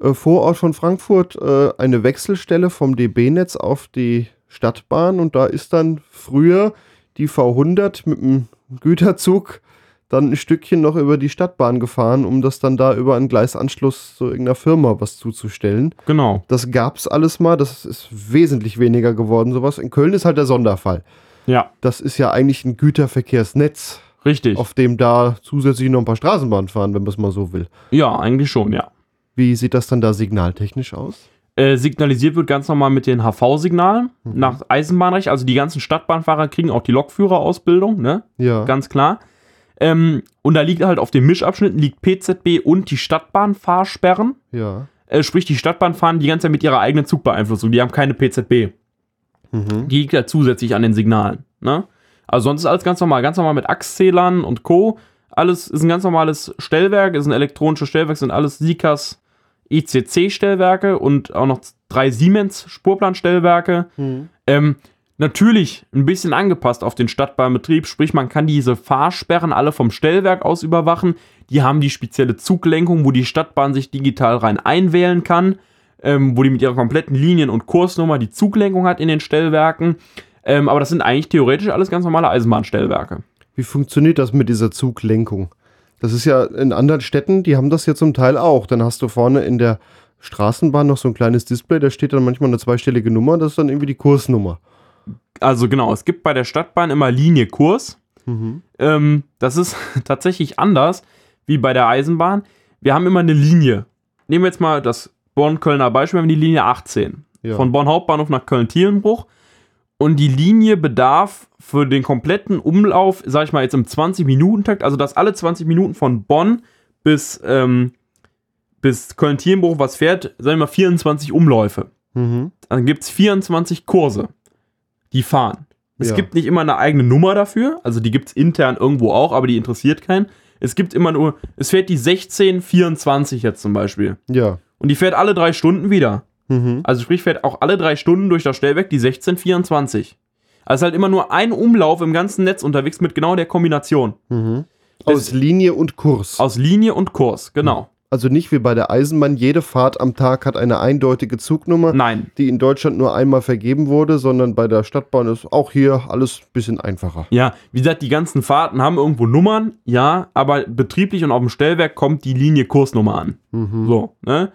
äh, Vorort von Frankfurt, äh, eine Wechselstelle vom DB-Netz auf die Stadtbahn und da ist dann früher die V100 mit dem Güterzug dann ein Stückchen noch über die Stadtbahn gefahren, um das dann da über einen Gleisanschluss zu irgendeiner Firma was zuzustellen. Genau. Das gab's alles mal, das ist wesentlich weniger geworden, sowas. In Köln ist halt der Sonderfall. Ja, Das ist ja eigentlich ein Güterverkehrsnetz richtig. auf dem da zusätzlich noch ein paar Straßenbahnen fahren, wenn man es mal so will. Ja, eigentlich schon, ja. Wie sieht das dann da signaltechnisch aus? Äh, signalisiert wird ganz normal mit den HV-Signalen nach Eisenbahnrecht. Also die ganzen Stadtbahnfahrer kriegen auch die Lokführerausbildung, ne? Ja. Ganz klar. Ähm, und da liegt halt auf dem Mischabschnitten liegt PZB und die Stadtbahnfahrsperren. ja. Äh, sprich, die Stadtbahn fahren die ganze Zeit mit ihrer eigenen Zugbeeinflussung. Die haben keine PZB. Mhm. Die liegt ja zusätzlich an den Signalen. Ne? Also sonst ist alles ganz normal. Ganz normal mit Achszählern und Co. Alles ist ein ganz normales Stellwerk, ist ein elektronisches Stellwerk, sind alles Sikas ICC-Stellwerke und auch noch drei Siemens-Spurplanstellwerke. Mhm. Ähm, natürlich ein bisschen angepasst auf den Stadtbahnbetrieb, sprich man kann diese Fahrsperren alle vom Stellwerk aus überwachen. Die haben die spezielle Zuglenkung, wo die Stadtbahn sich digital rein einwählen kann, ähm, wo die mit ihrer kompletten Linien- und Kursnummer die Zuglenkung hat in den Stellwerken. Ähm, aber das sind eigentlich theoretisch alles ganz normale Eisenbahnstellwerke. Wie funktioniert das mit dieser Zuglenkung? Das ist ja in anderen Städten, die haben das ja zum Teil auch. Dann hast du vorne in der Straßenbahn noch so ein kleines Display, da steht dann manchmal eine zweistellige Nummer, das ist dann irgendwie die Kursnummer. Also genau, es gibt bei der Stadtbahn immer Linie Kurs. Mhm. Ähm, das ist tatsächlich anders wie bei der Eisenbahn. Wir haben immer eine Linie. Nehmen wir jetzt mal das Bonn-Kölner Beispiel, wir haben die Linie 18. Ja. Von Bonn Hauptbahnhof nach Köln-Thielenbruch. Und die Linie bedarf für den kompletten Umlauf, sag ich mal jetzt im 20-Minuten-Takt, also dass alle 20 Minuten von Bonn bis, ähm, bis Köln-Thielenbruch was fährt, sagen wir mal 24 Umläufe. Mhm. Dann gibt es 24 Kurse, die fahren. Es Ja. gibt nicht immer eine eigene Nummer dafür, also die gibt es intern irgendwo auch, aber die interessiert keinen. Es gibt immer nur, es fährt die 1624 jetzt zum Beispiel. Ja. Und die fährt alle drei Stunden wieder. Mhm. Also sprich, fährt auch alle drei Stunden durch das Stellwerk die 1624. Also halt immer nur ein Umlauf im ganzen Netz unterwegs mit genau der Kombination. Mhm. Aus Linie und Kurs. Aus Linie und Kurs, genau. Also nicht wie bei der Eisenbahn, jede Fahrt am Tag hat eine eindeutige Zugnummer, Nein. die in Deutschland nur einmal vergeben wurde, sondern bei der Stadtbahn ist auch hier alles ein bisschen einfacher. Ja, wie gesagt, die ganzen Fahrten haben irgendwo Nummern, ja, aber betrieblich und auf dem Stellwerk kommt die Linie Kursnummer an. So, ne?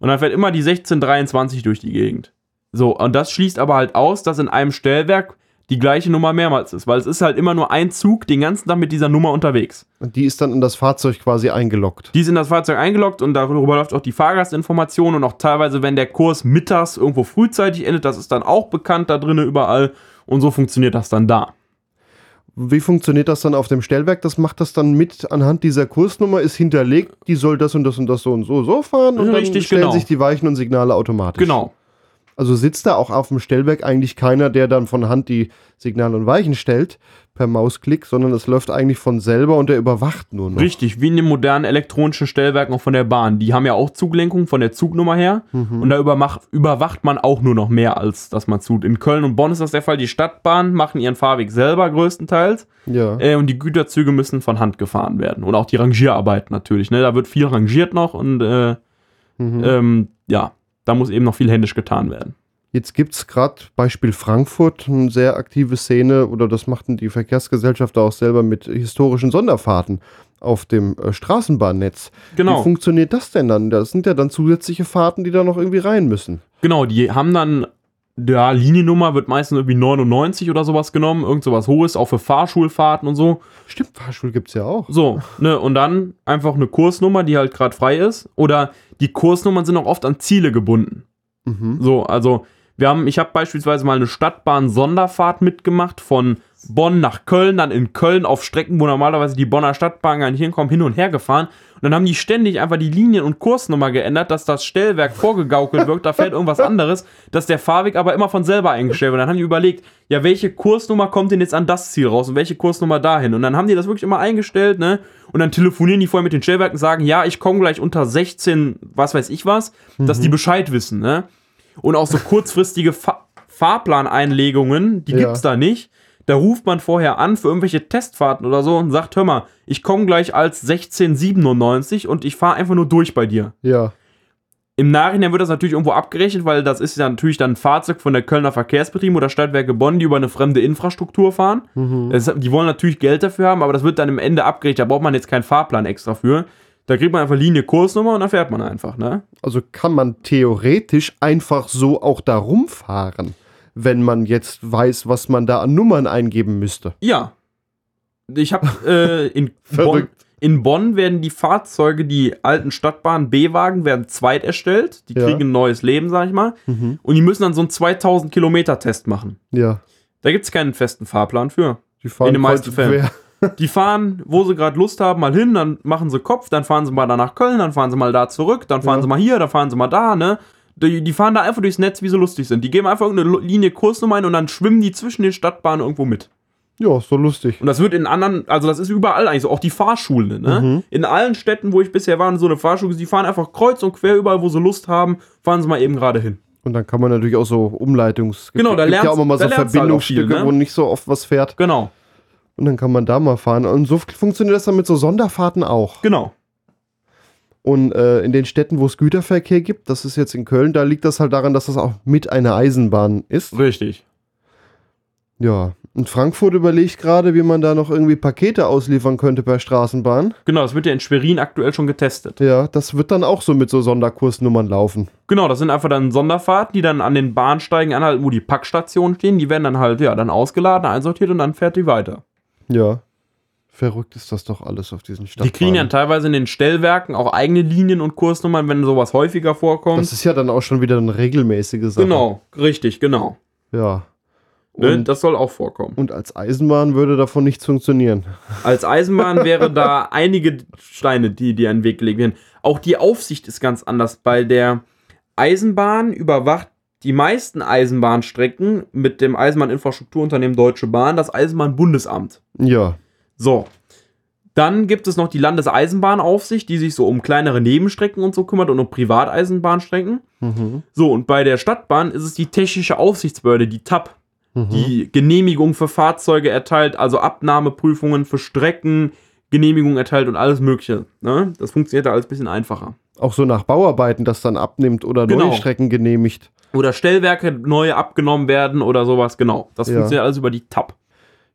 Und dann fährt immer die 1623 durch die Gegend. So, und das schließt aber halt aus, dass in einem Stellwerk die gleiche Nummer mehrmals ist, weil es ist halt immer nur ein Zug den ganzen Tag mit dieser Nummer unterwegs. Und die ist dann in das Fahrzeug quasi eingeloggt. Die ist in das Fahrzeug eingeloggt und darüber läuft auch die Fahrgastinformation und auch teilweise, wenn der Kurs mittags irgendwo frühzeitig endet, das ist dann auch bekannt da drinnen überall und so funktioniert das dann da. Wie funktioniert das dann auf dem Stellwerk? Das macht das dann mit anhand dieser Kursnummer, ist hinterlegt, die soll das und das und das so und so so fahren und dann Richtig, stellen genau. sich die Weichen und Signale automatisch. Genau. Also sitzt da auch auf dem Stellwerk eigentlich keiner, der dann von Hand die Signale und Weichen stellt per Mausklick, sondern es läuft eigentlich von selber und der überwacht nur noch. Richtig, wie in den modernen elektronischen Stellwerken auch von der Bahn. Die haben ja auch Zuglenkung von der Zugnummer her. Und da überwacht man auch nur noch mehr, als dass man tut. In Köln und Bonn ist das der Fall. Die Stadtbahnen machen ihren Fahrweg selber größtenteils. Ja. Äh, und die Güterzüge müssen von Hand gefahren werden. Und auch die Rangierarbeit natürlich. Ne? Da wird viel rangiert noch und äh, ähm, ja, da muss eben noch viel händisch getan werden. Jetzt gibt es gerade Beispiel Frankfurt, eine sehr aktive Szene, oder das machten die Verkehrsgesellschaften auch selber mit historischen Sonderfahrten auf dem äh, Straßenbahnnetz. Genau. Wie funktioniert das denn dann? Das sind ja dann zusätzliche Fahrten, die da noch irgendwie rein müssen. Genau, die haben dann, ja, Liniennummer wird meistens irgendwie 99 oder sowas genommen, irgend sowas hohes, auch für Fahrschulfahrten und so. Stimmt, Fahrschul gibt es ja auch. So, ne, und dann einfach eine Kursnummer, die halt gerade frei ist. Oder die Kursnummern sind auch oft an Ziele gebunden. Mhm. So, also wir haben, ich habe beispielsweise mal eine Stadtbahn-Sonderfahrt mitgemacht von Bonn nach Köln, dann in Köln auf Strecken, wo normalerweise die Bonner Stadtbahn gar nicht hinkommen, hin und her gefahren. Und dann haben die ständig einfach die Linien- und Kursnummer geändert, dass das Stellwerk vorgegaukelt wirkt, da fährt irgendwas anderes, dass der Fahrweg aber immer von selber eingestellt wird. Dann haben die überlegt, ja, welche Kursnummer kommt denn jetzt an das Ziel raus und welche Kursnummer dahin? Und dann haben die das wirklich immer eingestellt, ne? Und dann telefonieren die vorher mit den Stellwerken und sagen, ja, ich komme gleich unter 16, was weiß ich was, dass die Bescheid wissen, ne? Und auch so kurzfristige Fa Fahrplaneinlegungen, die Ja. gibt's da nicht. Da ruft man vorher an für irgendwelche Testfahrten oder so und sagt, hör mal, ich komme gleich als 1697 und ich fahre einfach nur durch bei dir. Ja. Im Nachhinein wird das natürlich irgendwo abgerechnet, weil das ist ja natürlich dann ein Fahrzeug von der Kölner Verkehrsbetrieben oder Stadtwerke Bonn, die über eine fremde Infrastruktur fahren. Das, die wollen natürlich Geld dafür haben, aber das wird dann im Ende abgerechnet. Da braucht man jetzt keinen Fahrplan extra für. Da kriegt man einfach Linie, Kursnummer und dann fährt man einfach, ne? Also kann man theoretisch einfach so auch da rumfahren, wenn man jetzt weiß, was man da an Nummern eingeben müsste. Ja. Ich habe äh, in, Bonn, in Bonn werden die Fahrzeuge, die alten Stadtbahn B-Wagen, werden zweit erstellt. Die Ja. kriegen ein neues Leben, sag ich mal. Und die müssen dann so einen 2000 Kilometer Test machen. Ja. Da gibt es keinen festen Fahrplan für. Die fahren In den meisten Fällen. Die fahren, wo sie gerade Lust haben, mal hin, dann machen sie Kopf, dann fahren sie mal da nach Köln, dann fahren sie mal da zurück, dann fahren Ja. sie mal hier, dann fahren sie mal da, ne? Die, die fahren da einfach durchs Netz, wie sie lustig sind. Die geben einfach irgendeine Lo- Linie Kursnummer ein und dann schwimmen die zwischen den Stadtbahnen irgendwo mit. Ja, ist so lustig. Und das wird in anderen, also das ist überall eigentlich so, auch die Fahrschulen, ne? In allen Städten, wo ich bisher war, so eine Fahrschule, die fahren einfach kreuz und quer überall, wo sie Lust haben, fahren sie mal eben gerade hin. Und dann kann man natürlich auch so Umleitungs... Genau, da gibt ja auch mal so lernst du halt viel, Verbindungsstücke, ne? wo nicht so oft was fährt. Genau, Und dann kann man da mal fahren. Und so funktioniert das dann mit so Sonderfahrten auch. genau. Und äh, in den Städten, wo es Güterverkehr gibt, das ist jetzt in Köln, da liegt das halt daran, dass das auch mit einer Eisenbahn ist. Richtig. Ja. Und Frankfurt überlegt gerade, wie man da noch irgendwie Pakete ausliefern könnte per Straßenbahn. Genau, das wird ja in Schwerin aktuell schon getestet. Ja, das wird dann auch so mit so Sonderkursnummern laufen. Genau, das sind einfach dann Sonderfahrten, die dann an den Bahnsteigen anhalten, wo die Packstationen stehen. Die werden dann halt, ja, dann ausgeladen, einsortiert und dann fährt die weiter. Ja. Verrückt ist das doch alles auf diesen Die Stadtbahnen. kriegen ja teilweise in den Stellwerken auch eigene Linien und Kursnummern, wenn sowas häufiger vorkommt. Das ist ja dann auch schon wieder eine regelmäßige Sache. genau, richtig, genau. Ja. Ne, Und, das soll auch vorkommen. und als Eisenbahn würde davon nichts funktionieren. Als Eisenbahn wäre da einige Steine, die dir in den Weg gelegt werden. Auch die Aufsicht ist ganz anders. Bei der Eisenbahn überwacht die meisten Eisenbahnstrecken mit dem Eisenbahninfrastrukturunternehmen Deutsche Bahn das Eisenbahnbundesamt. Ja. So. Dann gibt es noch die Landeseisenbahnaufsicht, die sich so um kleinere Nebenstrecken und so kümmert und um Privateisenbahnstrecken. Mhm. So, und bei der Stadtbahn ist es die Technische Aufsichtsbehörde, die TAP, Mhm. die Genehmigung für Fahrzeuge erteilt, also Abnahmeprüfungen für Strecken, Genehmigung erteilt und alles Mögliche. Ne? Das funktioniert da alles ein bisschen einfacher. Auch so nach Bauarbeiten das dann abnimmt oder Genau. neue Strecken genehmigt. Oder Stellwerke neu abgenommen werden oder sowas, genau. Das Ja. funktioniert alles über die TAP.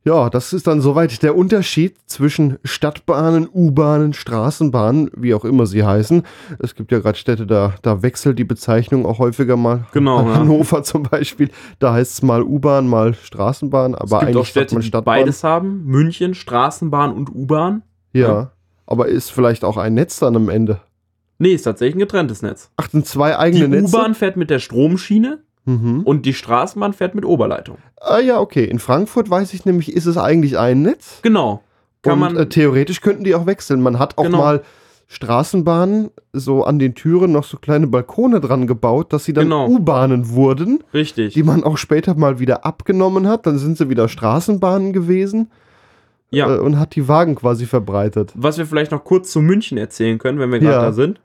Ja, das ist dann soweit der Unterschied zwischen Stadtbahnen, U-Bahnen, Straßenbahnen, wie auch immer sie heißen. Es gibt ja gerade Städte, da, da wechselt die Bezeichnung auch häufiger mal. Genau, ja. Hannover zum Beispiel, da heißt es mal U-Bahn, mal Straßenbahn, aber es gibt eigentlich auch Städte, man die Stadtbahn. beides haben. München, Straßenbahn und U-Bahn. Ja. Ja. aber ist vielleicht auch ein Netz dann am Ende. Nee, ist tatsächlich ein getrenntes Netz. Ach, sind zwei Die eigene Netze? U-Bahn fährt mit der Stromschiene Mhm. und die Straßenbahn fährt mit Oberleitung. Ah ja, okay. In Frankfurt weiß ich nämlich, ist es eigentlich ein Netz. Genau. Kann und man, äh, theoretisch könnten die auch wechseln. Man hat auch Genau. mal Straßenbahnen so an den Türen noch so kleine Balkone dran gebaut, dass sie dann Genau. U-Bahnen wurden, richtig. die man auch später mal wieder abgenommen hat. Dann sind sie wieder Straßenbahnen gewesen ja. äh, und hat die Wagen quasi verbreitet. Was wir vielleicht noch kurz zu München erzählen können, wenn wir gerade Ja. da sind.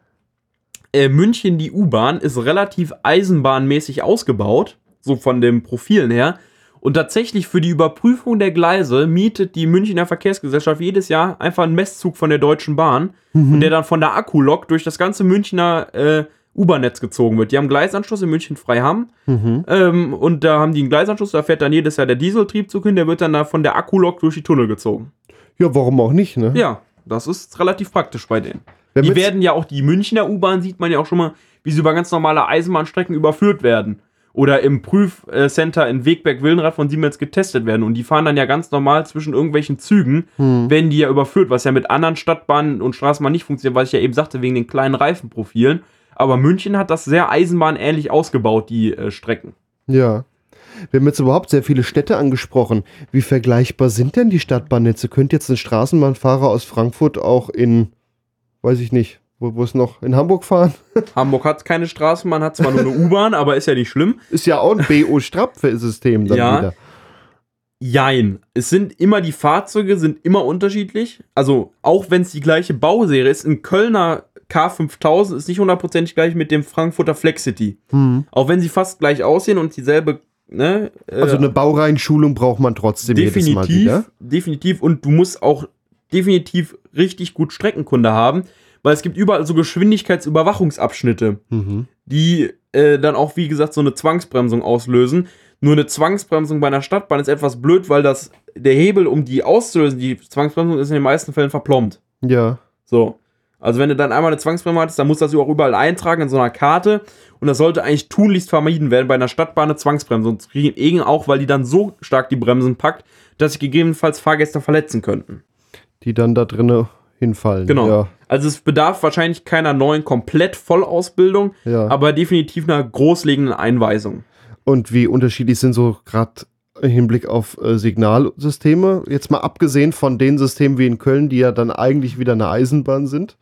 Äh, München, die U-Bahn, ist relativ eisenbahnmäßig ausgebaut, so von den Profilen her. Und tatsächlich für die Überprüfung der Gleise mietet die Münchner Verkehrsgesellschaft jedes Jahr einfach einen Messzug von der Deutschen Bahn, und der dann von der Akkulok durch das ganze Münchner äh, U-Bahn-Netz gezogen wird. Die haben Gleisanschluss in München Freiham Mhm. ähm, und da haben die einen Gleisanschluss, da fährt dann jedes Jahr der Dieseltriebzug hin, der wird dann da von der Akkulok durch die Tunnel gezogen. Ja, warum auch nicht, ne? Ja, das ist relativ praktisch bei denen. Wenn Die werden ja auch, die Münchner U-Bahn sieht man ja auch schon mal, wie sie über ganz normale Eisenbahnstrecken überführt werden. Oder im Prüfcenter in Wegberg-Willenrad von Siemens getestet werden. Und die fahren dann ja ganz normal zwischen irgendwelchen Zügen, Hm. werden die ja überführt, was ja mit anderen Stadtbahnen und Straßenbahnen nicht funktioniert, was ich ja eben sagte, wegen den kleinen Reifenprofilen. Aber München hat das sehr eisenbahnähnlich ausgebaut, die äh, Strecken. Ja. Wir haben jetzt überhaupt sehr viele Städte angesprochen. Wie vergleichbar sind denn die Stadtbahnnetze? Könnte jetzt ein Straßenbahnfahrer aus Frankfurt auch in, weiß ich nicht, wo, wo ist noch, in Hamburg fahren? Hamburg hat keine Straßenbahn, hat zwar nur eine U-Bahn, aber ist ja nicht schlimm. Ist ja auch ein BO-Strapfe-System dann Ja. wieder. Jein. Es sind immer die Fahrzeuge, sind immer unterschiedlich. Also, auch wenn es die gleiche Bauserie ist, ein Kölner K5000 ist nicht hundertprozentig gleich mit dem Frankfurter Flexity. Hm. Auch wenn sie fast gleich aussehen und dieselbe, ne? äh, Also eine Baureihenschulung braucht man trotzdem jedes Mal definitiv, wieder. definitiv. Und du musst auch definitiv richtig gut Streckenkunde haben, weil es gibt überall so Geschwindigkeitsüberwachungsabschnitte Mhm. die äh, dann auch, wie gesagt, so eine Zwangsbremsung auslösen. Nur eine Zwangsbremsung bei einer Stadtbahn ist etwas blöd, weil das, der Hebel, um die auszulösen, die Zwangsbremsung ist in den meisten Fällen verplombt. Ja. So. Also wenn du dann einmal eine Zwangsbremsung hattest, dann musst du das auch überall eintragen in so einer Karte. Und das sollte eigentlich tunlichst vermieden werden, bei einer Stadtbahn eine Zwangsbremsung zu kriegen. Eben auch, weil die dann so stark die Bremsen packt, dass sich gegebenenfalls Fahrgäste verletzen könnten. Die dann da drinnen hinfallen. Genau. Ja. Also es bedarf wahrscheinlich keiner neuen komplett Vollausbildung, ja. aber definitiv einer großlegenden Einweisung. Und wie unterschiedlich sind so gerade im Hinblick auf äh, Signalsysteme? Jetzt mal abgesehen von den Systemen wie in Köln, die ja dann eigentlich wieder eine Eisenbahn sind.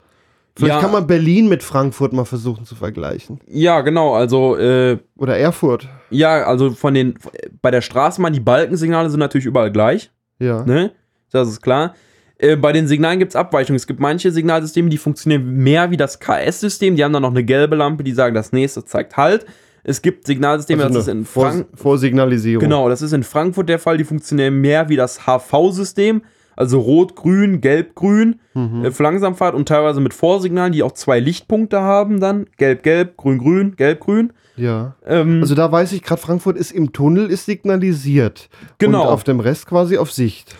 Vielleicht Ja. kann man Berlin mit Frankfurt mal versuchen zu vergleichen. Ja, genau. Also, äh, Oder Erfurt. ja, also von den, bei der Straßenbahn, die Balkensignale sind natürlich überall gleich, Ja. ne? Das ist klar. Äh, bei den Signalen gibt es Abweichungen. Es gibt manche Signalsysteme, die funktionieren mehr wie das KS-System. Die haben dann noch eine gelbe Lampe, die sagen, das nächste zeigt Halt. Es gibt Signalsysteme, Also das ist in Vor Frank Vorsignalisierung. Genau, das ist in Frankfurt der Fall. Die funktionieren mehr wie das HV-System. Also Rot, Grün, Gelb, Grün Mhm. äh, für Langsamfahrt und teilweise mit Vorsignalen, die auch zwei Lichtpunkte haben dann. Gelb, Gelb, Grün, Grün, Gelb, Grün. Ja. Ähm, Also da weiß ich gerade, Frankfurt ist im Tunnel, ist signalisiert. Genau. Und auf dem Rest quasi auf Sicht.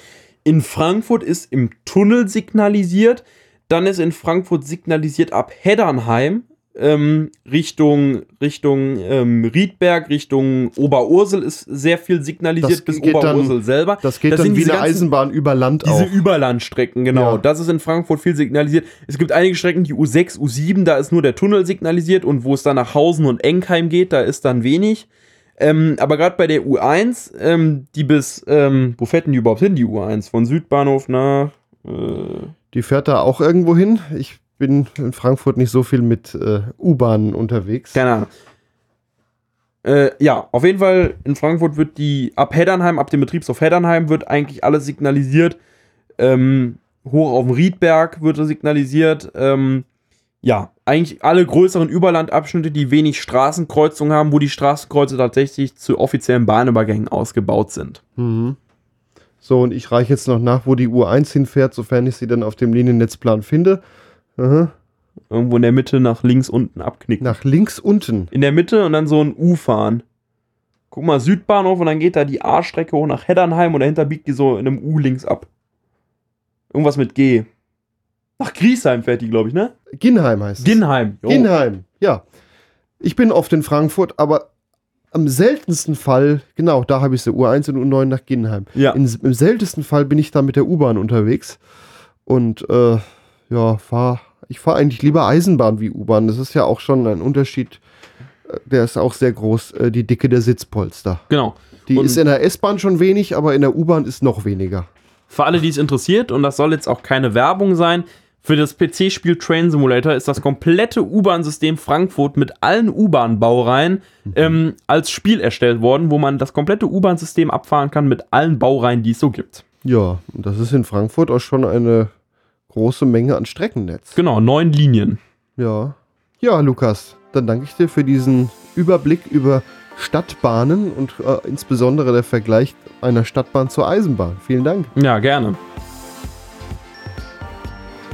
In Frankfurt ist im Tunnel signalisiert. Dann ist in Frankfurt signalisiert ab Heddernheim ähm, Richtung, Richtung ähm, Riedberg, Richtung Oberursel ist sehr viel signalisiert Das bis geht dann- Oberursel selber. Das geht Das dann sind wie diese eine Eisenbahn über Land Diese auch. Überlandstrecken, genau. Ja. Das ist in Frankfurt viel signalisiert. Es gibt einige Strecken, die U6, U7, da ist nur der Tunnel signalisiert und wo es dann nach Hausen und Enkheim geht, da ist dann wenig. Ähm, aber gerade bei der U1, ähm, die bis, ähm, wo fährt denn die überhaupt hin, die U1? Von Südbahnhof nach, äh, Die fährt da auch irgendwo hin. Ich bin in Frankfurt nicht so viel mit äh, U-Bahnen unterwegs. keine Ahnung. Äh, ja, auf jeden Fall in Frankfurt wird die, ab Heddernheim, ab dem Betriebshof Heddernheim wird eigentlich alles signalisiert. Ähm, hoch auf dem Riedberg wird signalisiert. Ähm, ja, eigentlich alle größeren Überlandabschnitte, die wenig Straßenkreuzungen haben, wo die Straßenkreuze tatsächlich zu offiziellen Bahnübergängen ausgebaut sind. Mhm. So, und ich reiche jetzt noch nach, wo die U1 hinfährt, sofern ich sie dann auf dem Liniennetzplan finde. Aha. Irgendwo in der Mitte nach links unten abknicken. Nach links unten. In der Mitte und dann so ein U fahren. Guck mal, Südbahnhof und dann geht da die A-Strecke hoch nach Heddernheim und dahinter biegt die so in einem U links ab. Irgendwas mit G. Nach Griesheim fährt die, glaube ich, ne? Ginheim heißt es. Ginheim. jo. Ginheim, ja. Ich bin oft in Frankfurt, aber am seltensten Fall, genau, da habe ich sie, U1 und U9 nach Ginheim. Ja. In, Im seltensten Fall bin ich da mit der U-Bahn unterwegs. Und äh, ja, fahr, ich fahre eigentlich lieber Eisenbahn wie U-Bahn. Das ist ja auch schon ein Unterschied. äh, Der ist auch sehr groß, äh, die Dicke der Sitzpolster. Genau. Die Und- ist in der S-Bahn schon wenig, aber in der U-Bahn ist noch weniger. Für alle, die es interessiert, und das soll jetzt auch keine Werbung sein, für das PC-Spiel Train Simulator ist das komplette U-Bahn-System Frankfurt mit allen U-Bahn-Baureihen ähm, als Spiel erstellt worden, wo man das komplette U-Bahn-System abfahren kann mit allen Baureihen, die es so gibt. Ja, und das ist in Frankfurt auch schon eine große Menge an Streckennetz. Genau, neun Linien. Ja. Ja, Lukas, dann danke ich dir für diesen Überblick über Stadtbahnen und äh, insbesondere der Vergleich einer Stadtbahn zur Eisenbahn. Vielen Dank. Ja, gerne.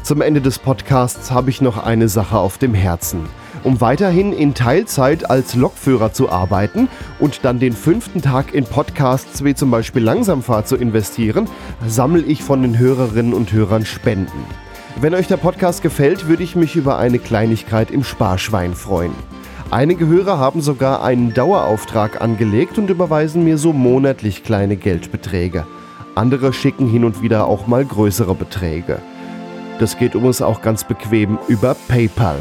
Zum Ende des Podcasts habe ich noch eine Sache auf dem Herzen. Um weiterhin in Teilzeit als Lokführer zu arbeiten und dann den fünften Tag in Podcasts wie zum Beispiel Langsamfahrt zu investieren, sammle ich von den Hörerinnen und Hörern Spenden. Wenn euch der Podcast gefällt, würde ich mich über eine Kleinigkeit im Sparschwein freuen. Einige Hörer haben sogar einen Dauerauftrag angelegt und überweisen mir so monatlich kleine Geldbeträge. Andere schicken hin und wieder auch mal größere Beträge. Das geht übrigens auch ganz bequem über PayPal.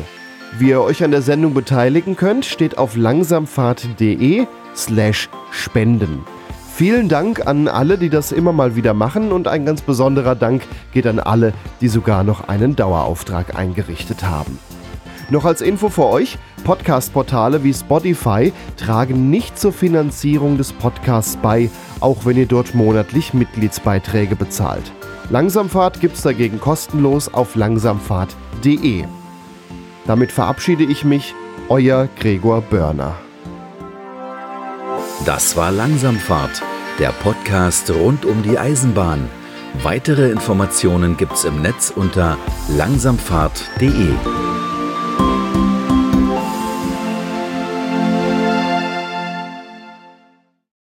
Wie ihr euch an der Sendung beteiligen könnt, steht auf langsamfahrt.de slash spenden. Vielen Dank an alle, die das immer mal wieder machen und ein ganz besonderer Dank geht an alle, die sogar noch einen Dauerauftrag eingerichtet haben. Noch als Info für euch, Podcast-Portale wie Spotify tragen nicht zur Finanzierung des Podcasts bei, auch wenn ihr dort monatlich Mitgliedsbeiträge bezahlt. Langsamfahrt gibt's dagegen kostenlos auf langsamfahrt.de. Damit verabschiede ich mich, euer Gregor Börner. Das war Langsamfahrt, der Podcast rund um die Eisenbahn. Weitere Informationen gibt's im Netz unter langsamfahrt.de.